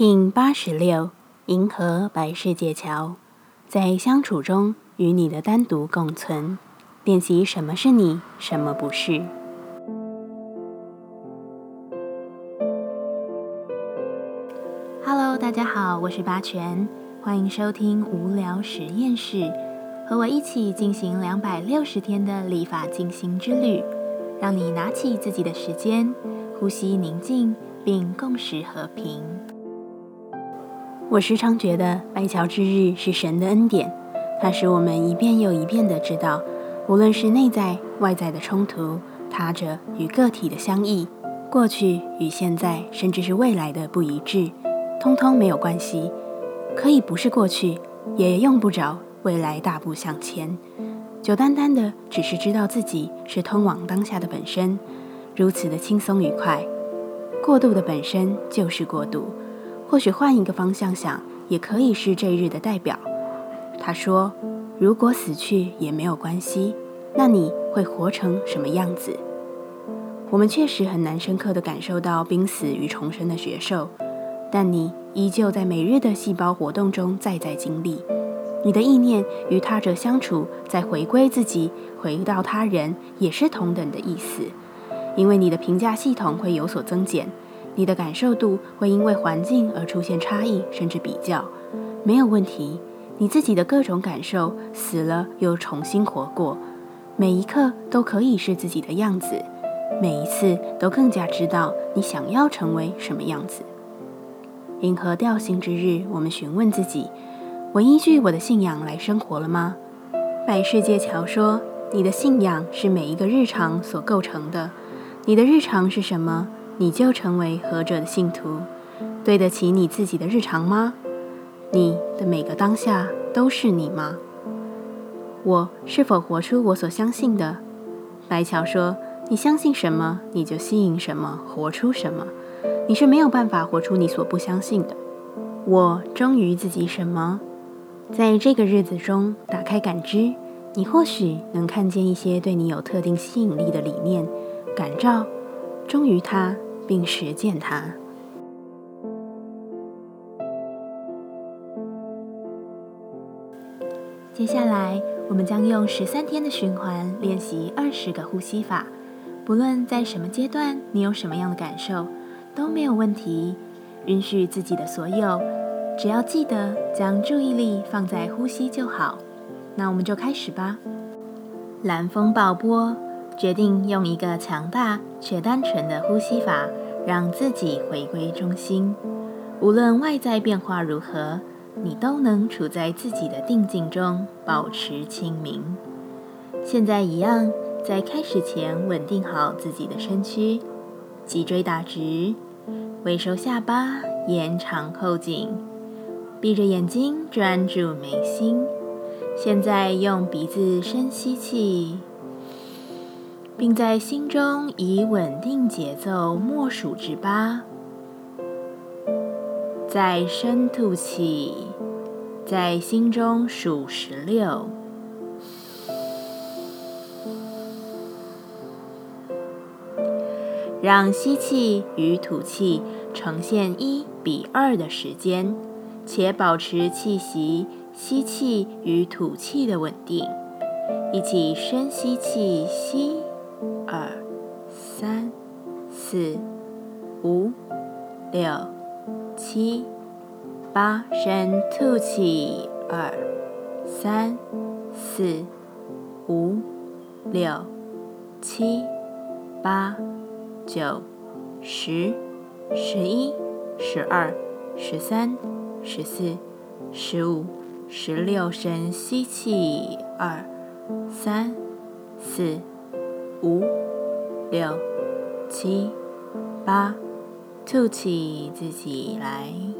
King 八十六，银河白世界桥，在相处中与你的单独共存，练习什么是你，什么不是。Hello，大家好，我是八全，欢迎收听无聊实验室，和我一起进行两百六十天的立法进行之旅，让你拿起自己的时间，呼吸宁静，并共识和平。我时常觉得白桥之日是神的恩典，它使我们一遍又一遍地知道，无论是内在外在的冲突，他者与个体的相异，过去与现在，甚至是未来的不一致，通通没有关系，可以不是过去，也用不着未来大步向前，就单单的只是知道自己是通往当下的本身，如此的轻松愉快。过度的本身就是过度。或许换一个方向想，也可以是这日的代表。他说：“如果死去也没有关系，那你会活成什么样子？”我们确实很难深刻地感受到濒死与重生的觉受，但你依旧在每日的细胞活动中再再经历。你的意念与他者相处，在回归自己、回到他人，也是同等的意思，因为你的评价系统会有所增减。你的感受度会因为环境而出现差异，甚至比较，没有问题。你自己的各种感受死了又重新活过，每一刻都可以是自己的样子，每一次都更加知道你想要成为什么样子。银河调性之日，我们询问自己：我依据我的信仰来生活了吗？百世界桥说：你的信仰是每一个日常所构成的。你的日常是什么？你就成为何者的信徒，对得起你自己的日常吗？你的每个当下都是你吗？我是否活出我所相信的？白桥说：“你相信什么，你就吸引什么，活出什么。你是没有办法活出你所不相信的。”我忠于自己什么？在这个日子中，打开感知，你或许能看见一些对你有特定吸引力的理念，感召，忠于它。并实践它。接下来，我们将用十三天的循环练习二十个呼吸法。不论在什么阶段，你有什么样的感受，都没有问题。允许自己的所有，只要记得将注意力放在呼吸就好。那我们就开始吧。蓝风暴波。决定用一个强大却单纯的呼吸法，让自己回归中心。无论外在变化如何，你都能处在自己的定境中，保持清明。现在一样，在开始前稳定好自己的身躯，脊椎打直，微收下巴，延长后颈，闭着眼睛专注眉心。现在用鼻子深吸气。并在心中以稳定节奏默数至八，再深吐气，在心中数十六，让吸气与吐气呈现一比二的时间，且保持气息吸气与吐气的稳定。一起深吸气，吸。二、三、四、五、六、七、八，深吐气。二、三、四、五、六、七、八、九、十、十一、十二、十三、十四、十五、十六，深吸气。二、三、四。五、六、七、八，吐气，自己来。